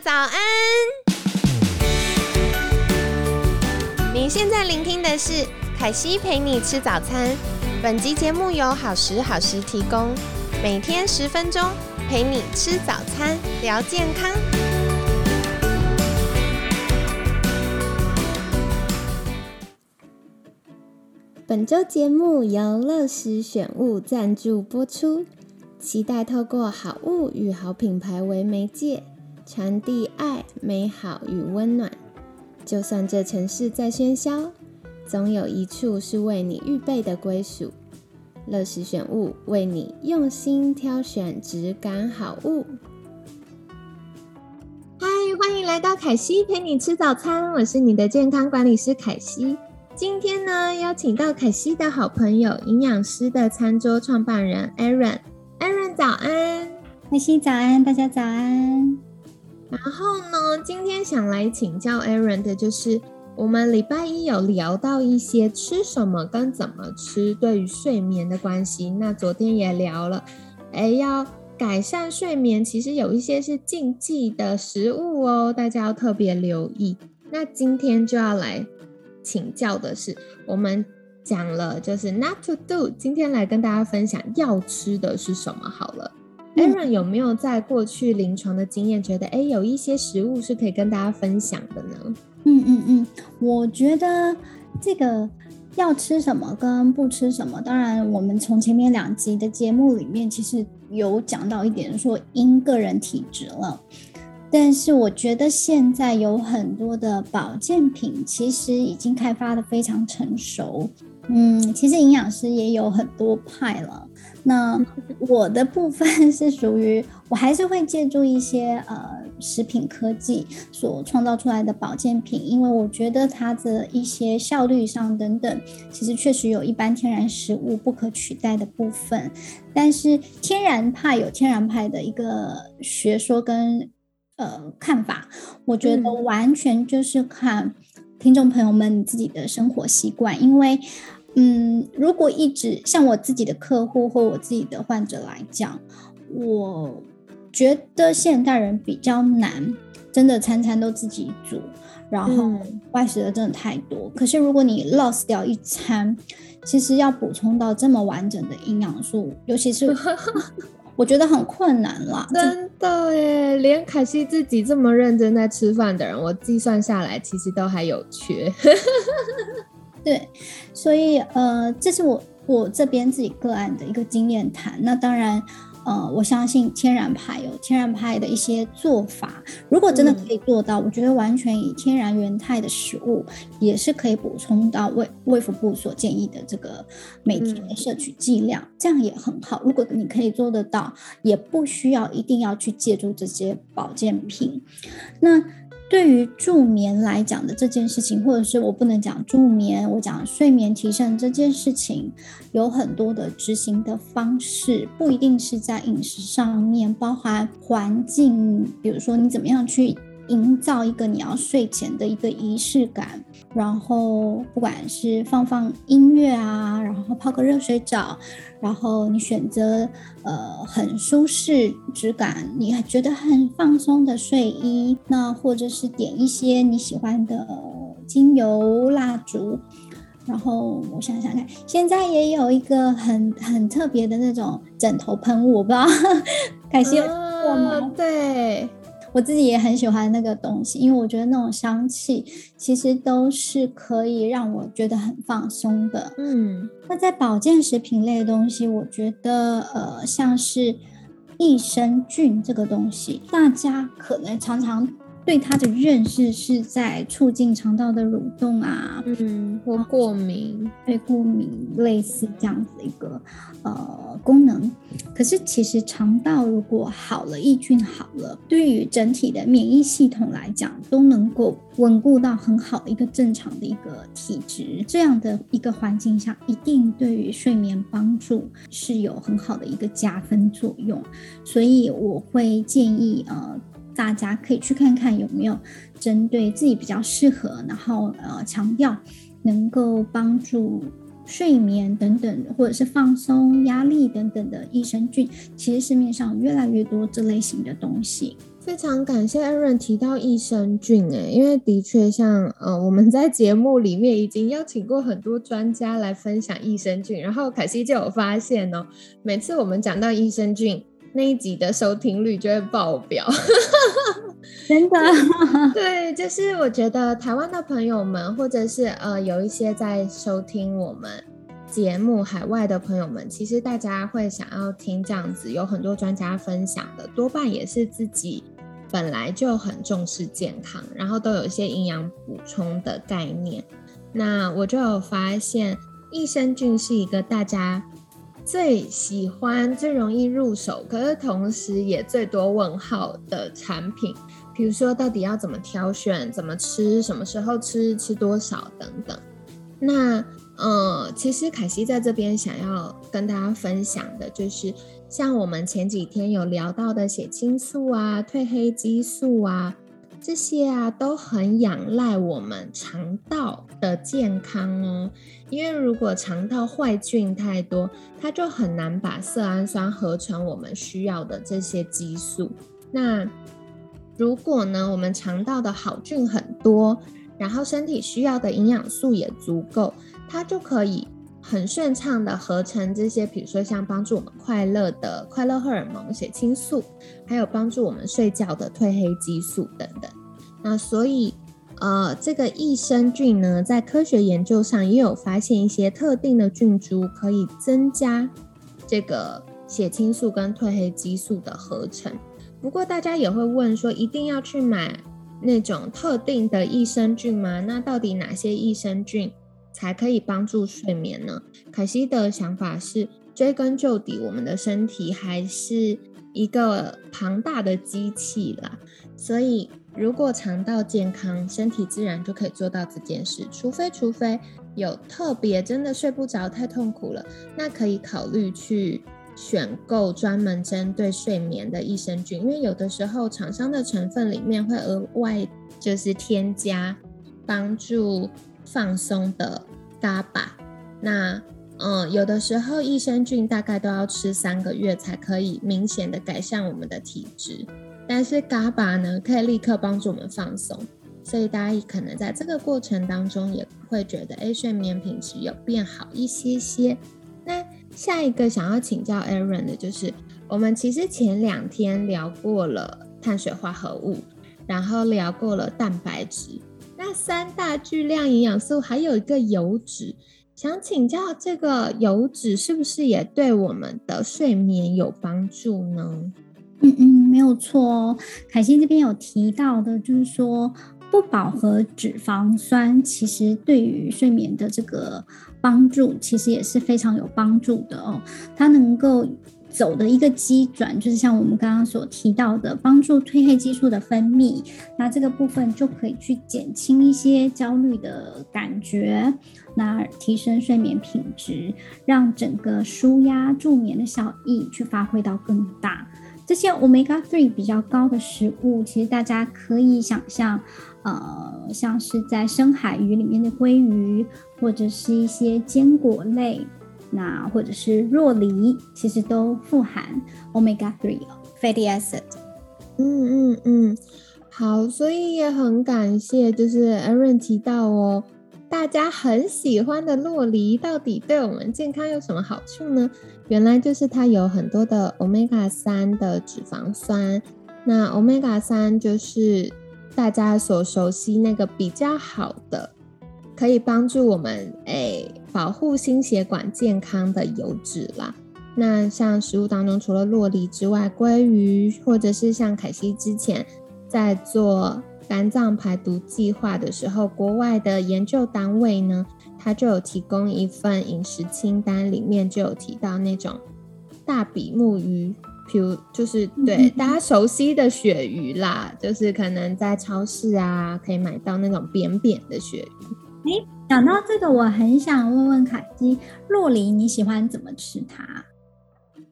早安！您现在聆听的是凯西陪你吃早餐。本集节目由好时好食提供，每天十分钟陪你吃早餐，聊健康。本周节目由乐时选物赞助播出，期待透过好物与好品牌为媒介，传递爱、美好与温暖。就算这城市再喧嚣。总有一处是为你预备的归属。乐时选物为你用心挑选质感好物。嗨，欢迎来到凯西陪你吃早餐，我是你的健康管理师凯西。今天呢，邀请到凯西的好朋友，营养师的餐桌创办人 Aaron。Aaron 早安，凯西早安，大家早安。然后呢，今天想来请教 Aaron 的就是。我们礼拜一有聊到一些吃什么跟怎么吃对于睡眠的关系，那昨天也聊了，哎，要改善睡眠，其实有一些是禁忌的食物哦，大家要特别留意。那今天就要来请教的是，我们讲了就是 not to do，今天来跟大家分享要吃的是什么好了。Aaron 有没有在过去临床的经验，觉得哎有一些食物是可以跟大家分享的呢？嗯嗯嗯，我觉得这个要吃什么跟不吃什么，当然我们从前面两集的节目里面其实有讲到一点，说因个人体质了。但是我觉得现在有很多的保健品其实已经开发的非常成熟。嗯，其实营养师也有很多派了。那我的部分 是属于，我还是会借助一些呃食品科技所创造出来的保健品，因为我觉得它的一些效率上等等，其实确实有一般天然食物不可取代的部分。但是天然派有天然派的一个学说跟呃看法，我觉得完全就是看听众朋友们自己的生活习惯，因为。嗯，如果一直像我自己的客户或我自己的患者来讲，我觉得现代人比较难，真的餐餐都自己煮，然后外食的真的太多。可是如果你 lost 掉一餐，其实要补充到这么完整的营养素，尤其是 我觉得很困难啦。真的耶，连凯西自己这么认真在吃饭的人，我计算下来其实都还有缺。对，所以呃，这是我我这边自己个案的一个经验谈。那当然，呃，我相信天然派有天然派的一些做法。如果真的可以做到，我觉得完全以天然原态的食物也是可以补充到胃胃腹部所建议的这个每天的摄取剂量，这样也很好。如果你可以做得到，也不需要一定要去借助这些保健品。那。对于助眠来讲的这件事情，或者是我不能讲助眠，我讲睡眠提升这件事情，有很多的执行的方式，不一定是在饮食上面，包含环境，比如说你怎么样去。营造一个你要睡前的一个仪式感，然后不管是放放音乐啊，然后泡个热水澡，然后你选择呃很舒适质感，你觉得很放松的睡衣，那或者是点一些你喜欢的精油蜡烛，然后我想想看，现在也有一个很很特别的那种枕头喷雾，我不知道凯西有过吗？对。我自己也很喜欢那个东西，因为我觉得那种香气其实都是可以让我觉得很放松的。嗯，那在保健食品类的东西，我觉得呃，像是益生菌这个东西，大家可能常常。对它的认识是在促进肠道的蠕动啊，嗯，或过敏，对过敏类似这样子一个呃功能。可是其实肠道如果好了，益菌好了，对于整体的免疫系统来讲，都能够稳固到很好的一个正常的一个体质。这样的一个环境下，一定对于睡眠帮助是有很好的一个加分作用。所以我会建议呃。大家可以去看看有没有针对自己比较适合，然后呃强调能够帮助睡眠等等，或者是放松、压力等等的益生菌。其实市面上越来越多这类型的东西。非常感谢阿润提到益生菌，哎，因为的确像呃我们在节目里面已经邀请过很多专家来分享益生菌，然后凯西就有发现哦，每次我们讲到益生菌那一集的收听率就会爆表，真的，对，就是我觉得台湾的朋友们，或者是呃有一些在收听我们。节目海外的朋友们，其实大家会想要听这样子，有很多专家分享的，多半也是自己本来就很重视健康，然后都有一些营养补充的概念。那我就有发现，益生菌是一个大家最喜欢、最容易入手，可是同时也最多问号的产品。比如说，到底要怎么挑选、怎么吃、什么时候吃、吃多少等等。那呃，其实凯西在这边想要跟大家分享的，就是像我们前几天有聊到的血清素啊、褪黑激素啊，这些啊都很仰赖我们肠道的健康哦。因为如果肠道坏菌太多，它就很难把色氨酸合成我们需要的这些激素。那如果呢，我们肠道的好菌很多，然后身体需要的营养素也足够。它就可以很顺畅的合成这些，比如说像帮助我们快乐的快乐荷尔蒙血清素，还有帮助我们睡觉的褪黑激素等等。那所以，呃，这个益生菌呢，在科学研究上也有发现一些特定的菌株可以增加这个血清素跟褪黑激素的合成。不过大家也会问说，一定要去买那种特定的益生菌吗？那到底哪些益生菌？才可以帮助睡眠呢？凯西的想法是，追根究底，我们的身体还是一个庞大的机器啦。所以，如果肠道健康，身体自然就可以做到这件事。除非，除非有特别真的睡不着、太痛苦了，那可以考虑去选购专门针对睡眠的益生菌，因为有的时候厂商的成分里面会额外就是添加帮助。放松的嘎巴，那嗯，有的时候益生菌大概都要吃三个月才可以明显的改善我们的体质，但是嘎巴呢，可以立刻帮助我们放松，所以大家可能在这个过程当中也会觉得，哎，睡眠品质有变好一些些。那下一个想要请教 Aaron 的就是，我们其实前两天聊过了碳水化合物，然后聊过了蛋白质。那三大巨量营养素还有一个油脂，想请教这个油脂是不是也对我们的睡眠有帮助呢？嗯嗯，没有错哦。凯欣这边有提到的，就是说不饱和脂肪酸其实对于睡眠的这个帮助，其实也是非常有帮助的哦。它能够。走的一个基转，就是像我们刚刚所提到的，帮助褪黑激素的分泌，那这个部分就可以去减轻一些焦虑的感觉，那提升睡眠品质，让整个舒压助眠的效益去发挥到更大。这些 omega three 比较高的食物，其实大家可以想象，呃，像是在深海鱼里面的鲑鱼，或者是一些坚果类。那或者是若梨，其实都富含 omega three fatty acid。嗯嗯嗯，好，所以也很感谢，就是 Aaron 提到哦，大家很喜欢的洛梨，到底对我们健康有什么好处呢？原来就是它有很多的 omega 三的脂肪酸。那 omega 三就是大家所熟悉那个比较好的。可以帮助我们诶保护心血管健康的油脂啦。那像食物当中，除了洛梨之外，鲑鱼或者是像凯西之前在做肝脏排毒计划的时候，国外的研究单位呢，它就有提供一份饮食清单，里面就有提到那种大比目鱼，譬如就是对大家熟悉的鳕鱼啦，就是可能在超市啊可以买到那种扁扁的鳕鱼。哎，讲到这个，我很想问问凯基，洛梨你喜欢怎么吃它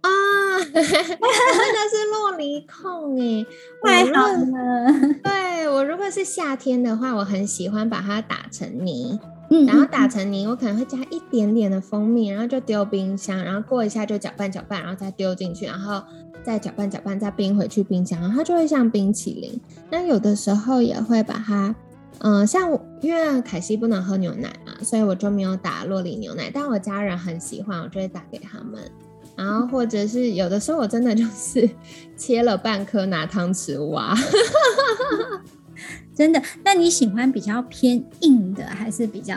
啊？真的是洛梨控哎，太好了。对我如果是夏天的话，我很喜欢把它打成泥，嗯，然后打成泥，我可能会加一点点的蜂蜜，然后就丢冰箱，然后过一下就搅拌搅拌，然后再丢进去，然后再搅拌搅拌，再冰回去冰箱，然后它就会像冰淇淋。那有的时候也会把它，嗯、像我因为凯西不能喝牛奶嘛，所以我就没有打洛里牛奶，但我家人很喜欢，我就会打给他们。然后或者是有的时候我真的就是 切了半颗拿汤匙挖，真的。那你喜欢比较偏硬的，还是比较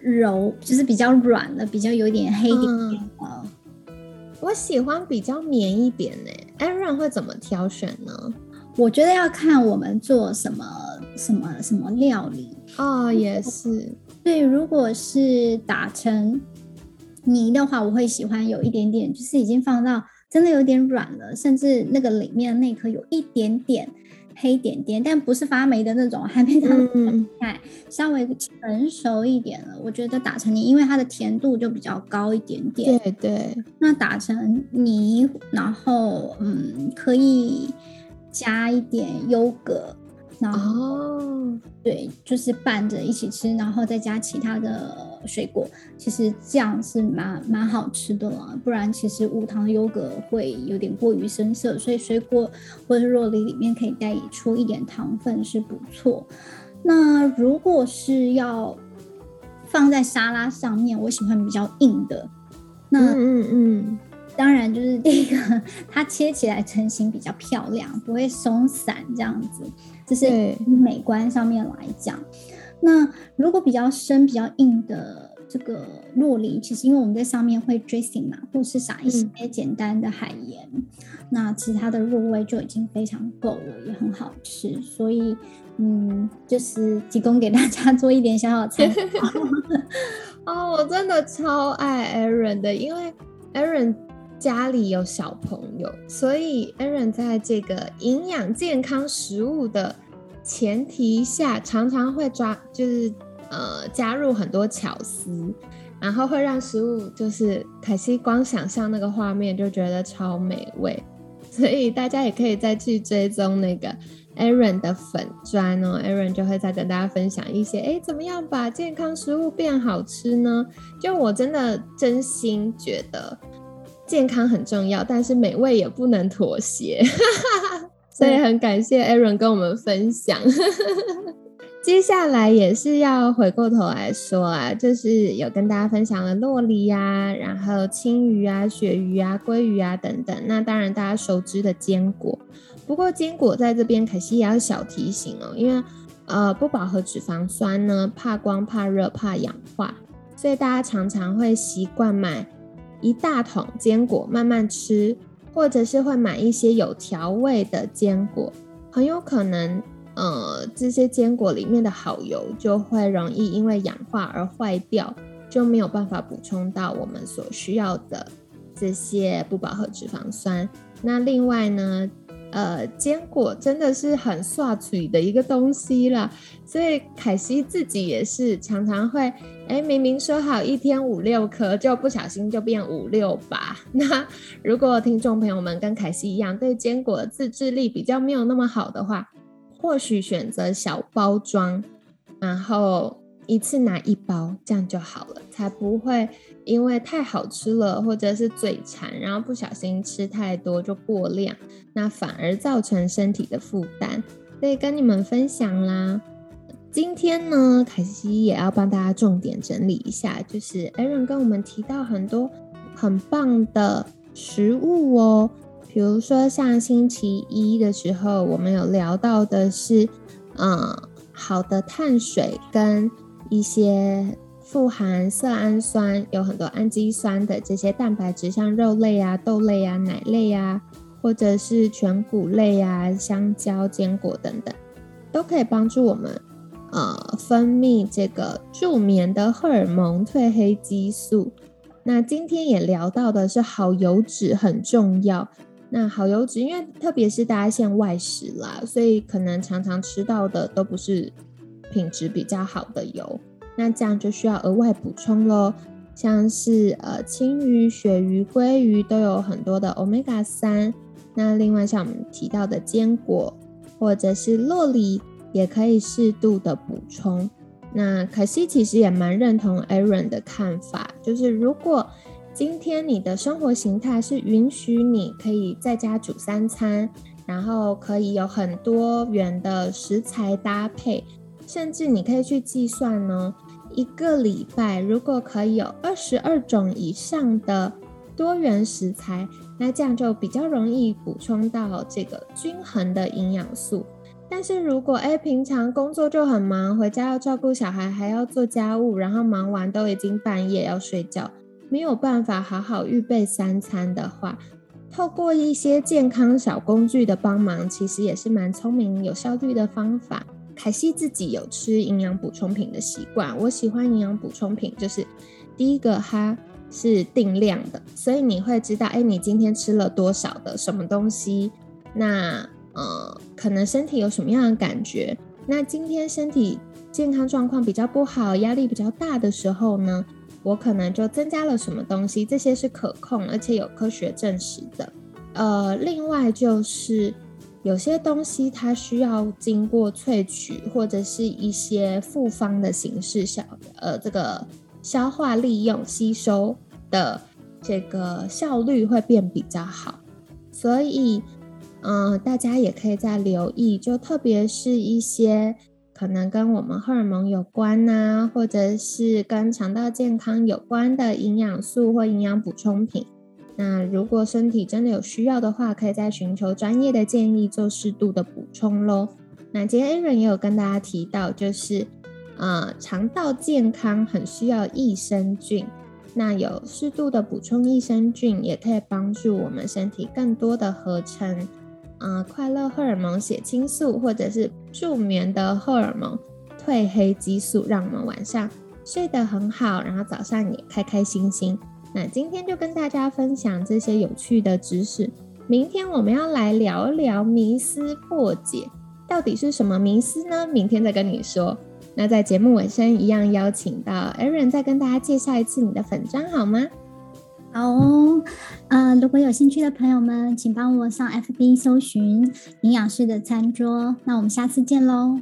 柔，就是比较软的，比较有点黑点点的？我喜欢比较绵一点呢。Aaron 会怎么挑选呢？我觉得要看我们做什么什么什么料理。哦，也是，对，如果是打成泥的话，我会喜欢有一点点，就是已经放到真的有点软了，甚至那个里面那颗有一点点黑点点，但不是发霉的那种，还没到那么厉害，稍微成熟一点了。我觉得打成泥，因为它的甜度就比较高一点点。对对，那打成泥，然后嗯，可以加一点优格，然后。哦，对，就是拌着一起吃，然后再加其他的水果，其实这样是蛮蛮好吃的了。不然其实无糖优格会有点过于深色，所以水果或者是肉梨里面可以带出一点糖分是不错。那如果是要放在沙拉上面，我喜欢比较硬的。那嗯嗯嗯，当然就是 第一个，它切起来成型比较漂亮，不会松散这样子，这是美观上面来讲。那如果比较深、比较硬的这个洛梨，其实因为我们在上面会 dressing 嘛，或是撒一些简单的海盐，那其他的入味就已经非常够了，也很好吃。所以，嗯，就是提供给大家做一点小小参考。哦，我真的超爱 Aaron 的，因为 Aaron 家里有小朋友，所以 Aaron 在这个营养健康食物的前提下，常常会抓，就是呃加入很多巧思，然后会让食物就是凯西光想象那个画面就觉得超美味，所以大家也可以再去追踪那个 Aaron 的粉砖哦，Aaron 就会再跟大家分享一些，哎，怎么样把健康食物变好吃呢？就我真的真心觉得健康很重要，但是美味也不能妥协，所以很感谢 Aaron 跟我们分享。接下来也是要回过头来说啊，就是有跟大家分享了洛梨啊，然后青鱼啊、鳕鱼啊、鲑鱼啊等等。那当然大家熟知的坚果，不过坚果在这边可惜也要小提醒哦，因为呃不饱和脂肪酸呢，怕光、怕热、怕氧化，所以大家常常会习惯买一大桶坚果慢慢吃，或者是会买一些有调味的坚果，很有可能。呃，这些坚果里面的好油就会容易因为氧化而坏掉，就没有办法补充到我们所需要的这些不饱和脂肪酸。那另外呢，呃，坚果真的是很刷嘴的一个东西啦，所以凯西自己也是常常会，哎，明明说好一天五六颗，就不小心就变五六把。那如果听众朋友们跟凯西一样，对坚果的自制力比较没有那么好的话，或许选择小包装，然后一次拿一包，这样就好了，才不会因为太好吃了或者是嘴馋，然后不小心吃太多就过量，那反而造成身体的负担。所以跟你们分享啦。今天呢，凯西也要帮大家重点整理一下，就是 Aaron 跟我们提到很多很棒的食物哦。比如说，像星期一的时候，我们有聊到的是，嗯，好的碳水跟一些富含色氨酸、有很多氨基酸的这些蛋白质，像肉类啊、豆类啊、奶类啊，或者是全谷类啊、香蕉、坚果等等，都可以帮助我们，呃，分泌这个助眠的荷尔蒙褪黑激素。那今天也聊到的是好油脂很重要。那好油脂，因为特别是大家现外食啦，所以可能常常吃到的都不是品质比较好的油，那这样就需要额外补充喽。像是呃青鱼、鳕鱼、鲑鱼都有很多的 omega 三，那另外像我们提到的坚果或者是洛梨，也可以适度的补充。那可惜其实也蛮认同 Aaron 的看法，就是如果今天你的生活形态是允许你可以在家煮三餐，然后可以有很多元的食材搭配，甚至你可以去计算呢，一个礼拜如果可以有二十二种以上的多元食材，那这样就比较容易补充到这个均衡的营养素。但是如果哎，平常工作就很忙，回家要照顾小孩，还要做家务，然后忙完都已经半夜要睡觉，没有办法好好预备三餐的话，透过一些健康小工具的帮忙，其实也是蛮聪明、有效率的方法。凯西自己有吃营养补充品的习惯，我喜欢营养补充品，就是第一个它是定量的，所以你会知道，哎，你今天吃了多少的什么东西，那。呃，可能身体有什么样的感觉？那今天身体健康状况比较不好，压力比较大的时候呢，我可能就增加了什么东西，这些是可控而且有科学证实的。呃，另外就是有些东西它需要经过萃取或者是一些复方的形式消，呃，这个消化利用吸收的这个效率会变比较好，所以。嗯，大家也可以再留意，就特别是一些可能跟我们荷尔蒙有关呐，或者是跟肠道健康有关的营养素或营养补充品。那如果身体真的有需要的话，可以再寻求专业的建议做适度的补充喽。那今天 Aaron 也有跟大家提到，就是呃肠道健康很需要益生菌，那有适度的补充益生菌，也可以帮助我们身体更多的合成。啊，快乐荷尔蒙血清素，或者是助眠的荷尔蒙褪黑激素，让我们晚上睡得很好，然后早上也开开心心。那今天就跟大家分享这些有趣的知识。明天我们要来聊聊迷思破解，到底是什么迷思呢？明天再跟你说。那在节目尾声，一样邀请到 Aaron 再跟大家介绍一次你的粉砖好吗？好哦，呃，如果有兴趣的朋友们，请帮我上 FB 搜寻营养师的餐桌。那我们下次见喽。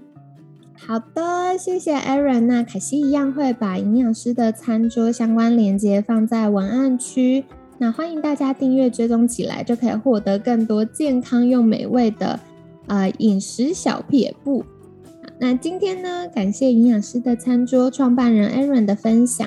好的，谢谢 Aaron。那凯西一样会把营养师的餐桌相关链接放在文案区。那欢迎大家订阅追踪起来，就可以获得更多健康又美味的呃饮食小撇步。那今天呢，感谢营养师的餐桌创办人 Aaron 的分享。